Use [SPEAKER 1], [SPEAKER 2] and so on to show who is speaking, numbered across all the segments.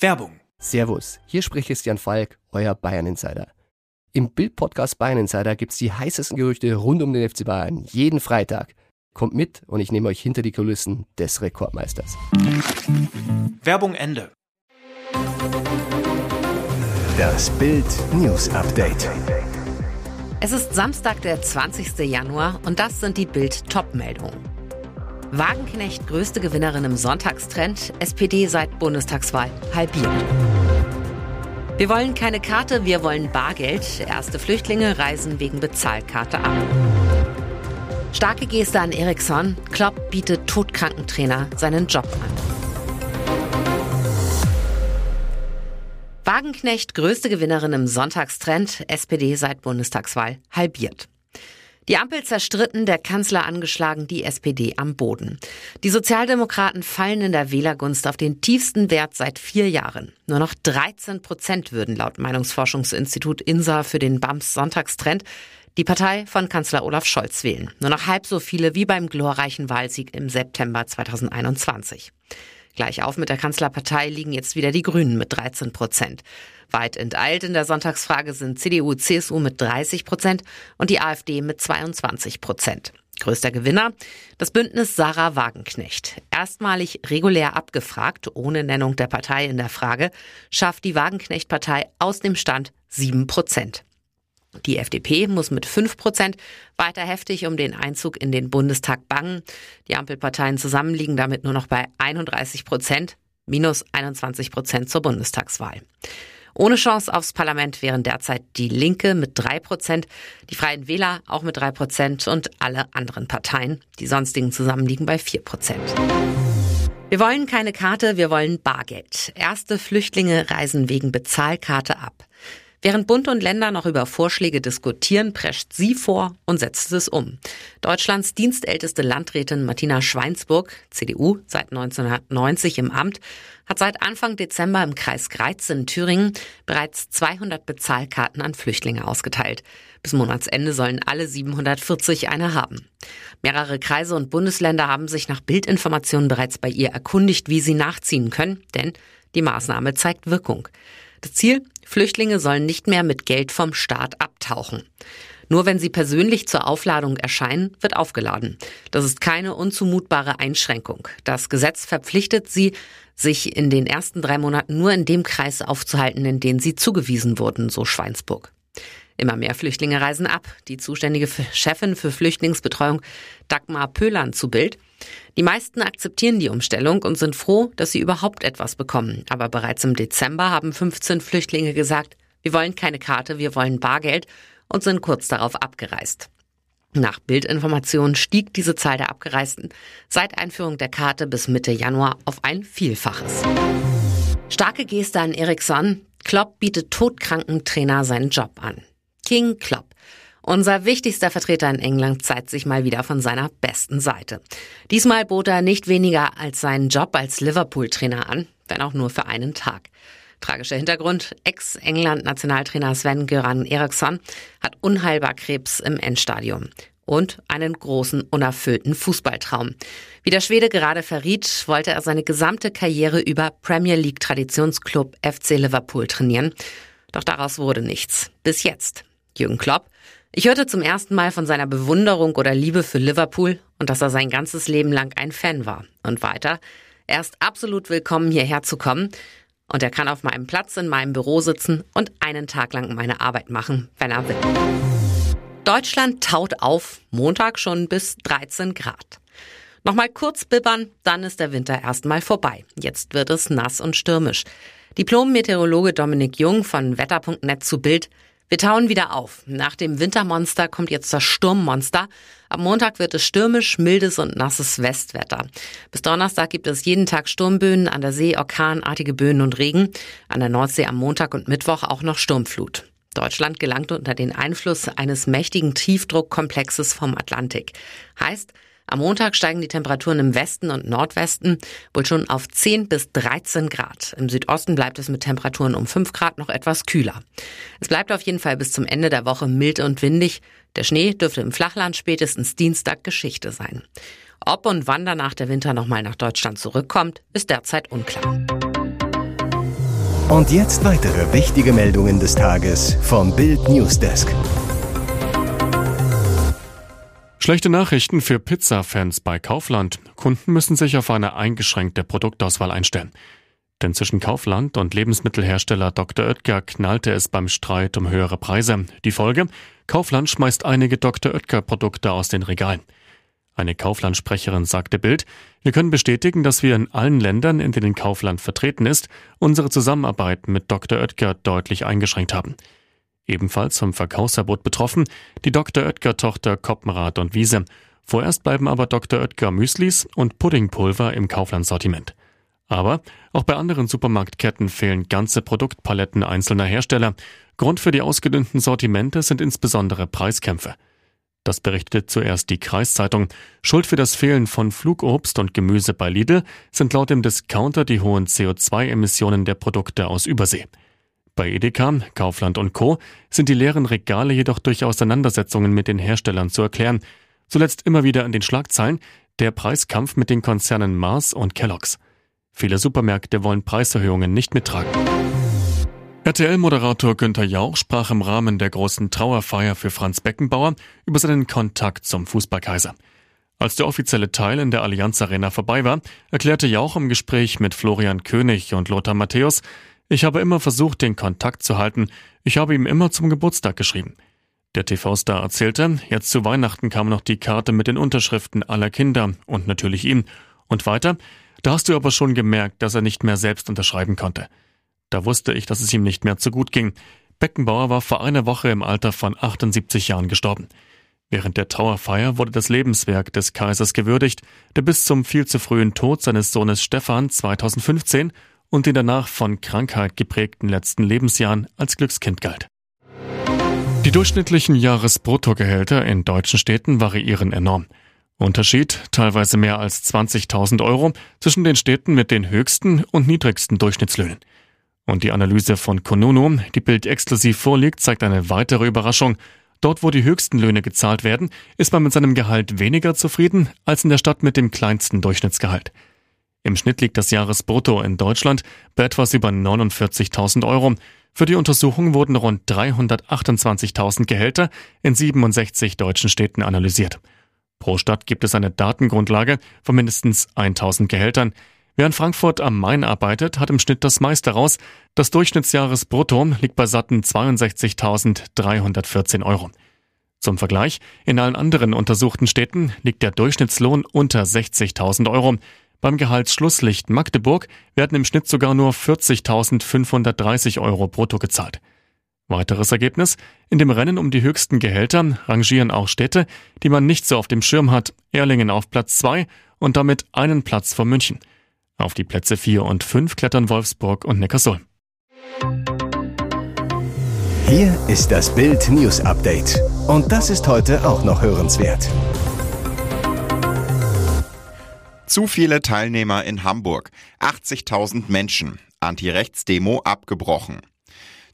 [SPEAKER 1] Werbung.
[SPEAKER 2] Servus, hier spricht Christian Falk, euer Bayern Insider. Im Bild-Podcast Bayern Insider gibt's die heißesten Gerüchte rund um den FC Bayern jeden Freitag. Kommt mit und ich nehme euch hinter die Kulissen des Rekordmeisters.
[SPEAKER 1] Werbung Ende.
[SPEAKER 3] Das Bild News Update.
[SPEAKER 4] Es ist Samstag, der 20. Januar und das sind die Bild Top-Meldungen. Wagenknecht größte Gewinnerin im Sonntagstrend, SPD seit Bundestagswahl halbiert. Wir wollen keine Karte, wir wollen Bargeld. Erste Flüchtlinge reisen wegen Bezahlkarte ab. Starke Geste an Eriksson. Klopp bietet Todkrankentrainer seinen Job an. Wagenknecht größte Gewinnerin im Sonntagstrend, SPD seit Bundestagswahl halbiert. Die Ampel zerstritten, der Kanzler angeschlagen, die SPD am Boden. Die Sozialdemokraten fallen in der Wählergunst auf den tiefsten Wert seit vier Jahren. Nur noch 13 Prozent würden laut Meinungsforschungsinstitut INSA für den BAMS Sonntagstrend die Partei von Kanzler Olaf Scholz wählen. Nur noch halb so viele wie beim glorreichen Wahlsieg im September 2021. Gleich auf mit der Kanzlerpartei liegen jetzt wieder die Grünen mit 13 Prozent. Weit enteilt in der Sonntagsfrage sind CDU, CSU mit 30 Prozent und die AfD mit 22 Prozent. Größter Gewinner? Das Bündnis Sarah Wagenknecht. Erstmalig regulär abgefragt, ohne Nennung der Partei in der Frage, schafft die Wagenknecht-Partei aus dem Stand 7 Prozent. Die FDP muss mit 5 Prozent weiter heftig um den Einzug in den Bundestag bangen. Die Ampelparteien zusammen liegen damit nur noch bei 31 Prozent, minus 21 Prozent zur Bundestagswahl. Ohne Chance aufs Parlament wären derzeit die Linke mit drei Prozent, die Freien Wähler auch mit drei Prozent und alle anderen Parteien. Die sonstigen zusammen liegen bei vier Prozent. Wir wollen keine Karte, wir wollen Bargeld. Erste Flüchtlinge reisen wegen Bezahlkarte ab. Während Bund und Länder noch über Vorschläge diskutieren, prescht sie vor und setzt es um. Deutschlands dienstälteste Landrätin Martina Schweinsburg, CDU, seit 1990 im Amt, hat seit Anfang Dezember im Kreis Greiz in Thüringen bereits 200 Bezahlkarten an Flüchtlinge ausgeteilt. Bis Monatsende sollen alle 740 eine haben. Mehrere Kreise und Bundesländer haben sich nach Bildinformationen bereits bei ihr erkundigt, wie sie nachziehen können, denn die Maßnahme zeigt Wirkung. Das Ziel? Flüchtlinge sollen nicht mehr mit Geld vom Staat abtauchen. Nur wenn sie persönlich zur Aufladung erscheinen, wird aufgeladen. Das ist keine unzumutbare Einschränkung. Das Gesetz verpflichtet sie, sich in den ersten drei Monaten nur in dem Kreis aufzuhalten, in den sie zugewiesen wurden, so Schweinsburg. Immer mehr Flüchtlinge reisen ab. Die zuständige Chefin für Flüchtlingsbetreuung Dagmar Pöhlern zu Bild. Die meisten akzeptieren die Umstellung und sind froh, dass sie überhaupt etwas bekommen. Aber bereits im Dezember haben 15 Flüchtlinge gesagt, wir wollen keine Karte, wir wollen Bargeld und sind kurz darauf abgereist. Nach Bildinformationen stieg diese Zahl der Abgereisten seit Einführung der Karte bis Mitte Januar auf ein Vielfaches. Starke Geste an Eriksson. Klopp bietet todkranken Trainer seinen Job an. King Klopp. Unser wichtigster Vertreter in England zeigt sich mal wieder von seiner besten Seite. Diesmal bot er nicht weniger als seinen Job als Liverpool-Trainer an, wenn auch nur für einen Tag. Tragischer Hintergrund, Ex-England-Nationaltrainer Sven-Göran Eriksson hat unheilbar Krebs im Endstadium und einen großen unerfüllten Fußballtraum. Wie der Schwede gerade verriet, wollte er seine gesamte Karriere über Premier League Traditionsclub FC Liverpool trainieren. Doch daraus wurde nichts. Bis jetzt. Jürgen Klopp. Ich hörte zum ersten Mal von seiner Bewunderung oder Liebe für Liverpool und dass er sein ganzes Leben lang ein Fan war. Und weiter. Er ist absolut willkommen, hierher zu kommen. Und er kann auf meinem Platz in meinem Büro sitzen und einen Tag lang meine Arbeit machen, wenn er will. Deutschland taut auf, Montag schon bis 13 Grad. Nochmal kurz bibbern, dann ist der Winter erstmal vorbei. Jetzt wird es nass und stürmisch. Diplom-Meteorologe Dominik Jung von Wetter.net zu Bild. Wir tauen wieder auf. Nach dem Wintermonster kommt jetzt das Sturmmonster. Am Montag wird es stürmisch, mildes und nasses Westwetter. Bis Donnerstag gibt es jeden Tag Sturmböen, an der See orkanartige Böen und Regen. An der Nordsee am Montag und Mittwoch auch noch Sturmflut. Deutschland gelangt unter den Einfluss eines mächtigen Tiefdruckkomplexes vom Atlantik. Heißt, am Montag steigen die Temperaturen im Westen und Nordwesten wohl schon auf 10 bis 13 Grad. Im Südosten bleibt es mit Temperaturen um 5 Grad noch etwas kühler. Es bleibt auf jeden Fall bis zum Ende der Woche mild und windig. Der Schnee dürfte im Flachland spätestens Dienstag Geschichte sein. Ob und wann danach der Winter nochmal nach Deutschland zurückkommt, ist derzeit unklar.
[SPEAKER 3] Und jetzt weitere wichtige Meldungen des Tages vom Bild Newsdesk.
[SPEAKER 5] Schlechte Nachrichten für Pizza-Fans bei Kaufland. Kunden müssen sich auf eine eingeschränkte Produktauswahl einstellen. Denn zwischen Kaufland und Lebensmittelhersteller Dr. Oetker knallte es beim Streit um höhere Preise. Die Folge? Kaufland schmeißt einige Dr. Oetker Produkte aus den Regalen. Eine Kaufland-Sprecherin sagte Bild, wir können bestätigen, dass wir in allen Ländern, in denen Kaufland vertreten ist, unsere Zusammenarbeit mit Dr. Oetker deutlich eingeschränkt haben. Ebenfalls vom Verkaufsverbot betroffen die Dr. Oetker-Tochter Koppenrad und Wiese. Vorerst bleiben aber Dr. Oetker Müslis und Puddingpulver im Kaufland-Sortiment. Aber auch bei anderen Supermarktketten fehlen ganze Produktpaletten einzelner Hersteller. Grund für die ausgedünnten Sortimente sind insbesondere Preiskämpfe. Das berichtete zuerst die Kreiszeitung. Schuld für das Fehlen von Flugobst und Gemüse bei Lidl sind laut dem Discounter die hohen CO2-Emissionen der Produkte aus Übersee. Bei Edeka, Kaufland und Co. sind die leeren Regale jedoch durch Auseinandersetzungen mit den Herstellern zu erklären. Zuletzt immer wieder an den Schlagzeilen der Preiskampf mit den Konzernen Mars und Kellogg's. Viele Supermärkte wollen Preiserhöhungen nicht mittragen. RTL-Moderator Günther Jauch sprach im Rahmen der großen Trauerfeier für Franz Beckenbauer über seinen Kontakt zum Fußballkaiser. Als der offizielle Teil in der Allianz Arena vorbei war, erklärte Jauch im Gespräch mit Florian König und Lothar Matthäus, ich habe immer versucht, den Kontakt zu halten. Ich habe ihm immer zum Geburtstag geschrieben. Der TV-Star erzählte, jetzt zu Weihnachten kam noch die Karte mit den Unterschriften aller Kinder und natürlich ihm. Und weiter, da hast du aber schon gemerkt, dass er nicht mehr selbst unterschreiben konnte. Da wusste ich, dass es ihm nicht mehr zu gut ging. Beckenbauer war vor einer Woche im Alter von 78 Jahren gestorben. Während der Trauerfeier wurde das Lebenswerk des Kaisers gewürdigt, der bis zum viel zu frühen Tod seines Sohnes Stefan 2015 und den danach von Krankheit geprägten letzten Lebensjahren als Glückskind galt. Die durchschnittlichen Jahresbruttogehälter in deutschen Städten variieren enorm. Unterschied teilweise mehr als 20.000 Euro zwischen den Städten mit den höchsten und niedrigsten Durchschnittslöhnen. Und die Analyse von Konuno, die Bild exklusiv vorliegt, zeigt eine weitere Überraschung. Dort, wo die höchsten Löhne gezahlt werden, ist man mit seinem Gehalt weniger zufrieden als in der Stadt mit dem kleinsten Durchschnittsgehalt. Im Schnitt liegt das Jahresbrutto in Deutschland bei etwas über 49.000 Euro. Für die Untersuchung wurden rund 328.000 Gehälter in 67 deutschen Städten analysiert. Pro Stadt gibt es eine Datengrundlage von mindestens 1000 Gehältern. Wer in Frankfurt am Main arbeitet, hat im Schnitt das meiste raus. Das Durchschnittsjahresbrutto liegt bei satten 62.314 Euro. Zum Vergleich, in allen anderen untersuchten Städten liegt der Durchschnittslohn unter 60.000 Euro. Beim Gehaltsschlusslicht Magdeburg werden im Schnitt sogar nur 40.530 Euro brutto gezahlt. Weiteres Ergebnis? In dem Rennen um die höchsten Gehälter rangieren auch Städte, die man nicht so auf dem Schirm hat. Erlingen auf Platz 2 und damit einen Platz vor München. Auf die Plätze 4 und 5 klettern Wolfsburg und Neckarsulm.
[SPEAKER 3] Hier ist das Bild News Update. Und das ist heute auch noch hörenswert.
[SPEAKER 6] Zu viele Teilnehmer in Hamburg. 80.000 Menschen. Anti-Rechts-Demo abgebrochen.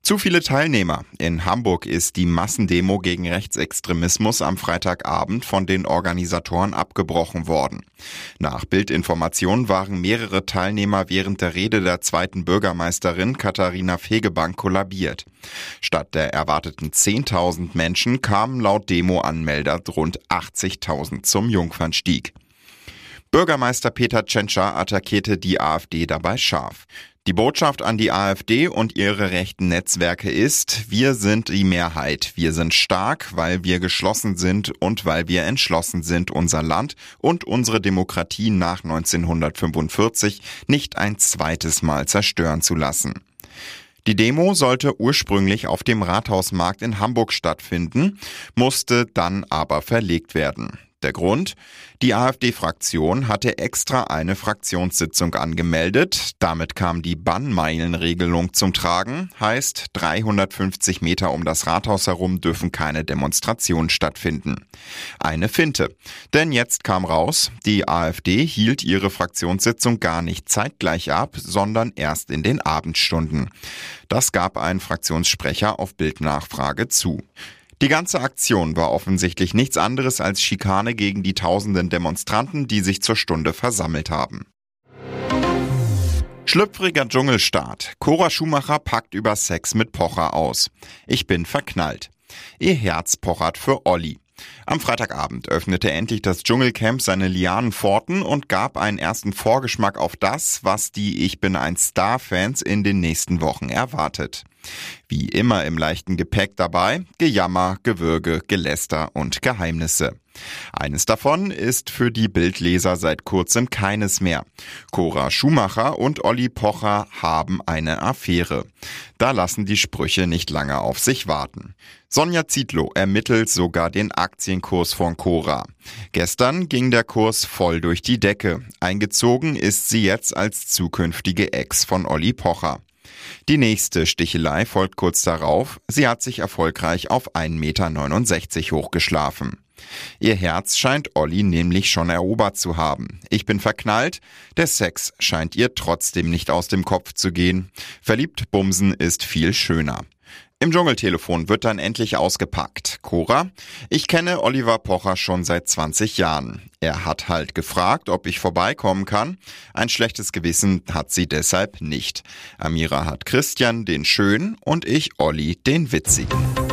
[SPEAKER 6] Zu viele Teilnehmer. In Hamburg ist die Massendemo gegen Rechtsextremismus am Freitagabend von den Organisatoren abgebrochen worden. Nach Bildinformationen waren mehrere Teilnehmer während der Rede der zweiten Bürgermeisterin Katharina Fegebank kollabiert. Statt der erwarteten 10.000 Menschen kamen laut Demo-Anmelder rund 80.000 zum Jungfernstieg. Bürgermeister Peter Tschentscher attackierte die AfD dabei scharf. Die Botschaft an die AfD und ihre rechten Netzwerke ist, wir sind die Mehrheit. Wir sind stark, weil wir geschlossen sind und weil wir entschlossen sind, unser Land und unsere Demokratie nach 1945 nicht ein zweites Mal zerstören zu lassen. Die Demo sollte ursprünglich auf dem Rathausmarkt in Hamburg stattfinden, musste dann aber verlegt werden. Der Grund? Die AfD-Fraktion hatte extra eine Fraktionssitzung angemeldet. Damit kam die Bannmeilenregelung zum Tragen. Heißt, 350 Meter um das Rathaus herum dürfen keine Demonstrationen stattfinden. Eine Finte. Denn jetzt kam raus, die AfD hielt ihre Fraktionssitzung gar nicht zeitgleich ab, sondern erst in den Abendstunden. Das gab ein Fraktionssprecher auf Bildnachfrage zu. Die ganze Aktion war offensichtlich nichts anderes als Schikane gegen die tausenden Demonstranten, die sich zur Stunde versammelt haben. Schlüpfriger Dschungelstart. Cora Schumacher packt über Sex mit Pocher aus. Ich bin verknallt. Ihr Herz pochert für Olli. Am Freitagabend öffnete endlich das Dschungelcamp seine Lianenpforten und gab einen ersten Vorgeschmack auf das, was die Ich bin ein Star-Fans in den nächsten Wochen erwartet. Wie immer im leichten Gepäck dabei Gejammer, Gewürge, Geläster und Geheimnisse. Eines davon ist für die Bildleser seit kurzem keines mehr. Cora Schumacher und Olli Pocher haben eine Affäre. Da lassen die Sprüche nicht lange auf sich warten. Sonja Zietlow ermittelt sogar den Aktienkurs von Cora. Gestern ging der Kurs voll durch die Decke. Eingezogen ist sie jetzt als zukünftige Ex von Olli Pocher. Die nächste Stichelei folgt kurz darauf. Sie hat sich erfolgreich auf 1,69 Meter hochgeschlafen. Ihr Herz scheint Olli nämlich schon erobert zu haben. Ich bin verknallt, der Sex scheint ihr trotzdem nicht aus dem Kopf zu gehen. Verliebt bumsen ist viel schöner. Im Dschungeltelefon wird dann endlich ausgepackt. Cora, ich kenne Oliver Pocher schon seit 20 Jahren. Er hat halt gefragt, ob ich vorbeikommen kann. Ein schlechtes Gewissen hat sie deshalb nicht. Amira hat Christian den Schön und ich Olli den Witzigen.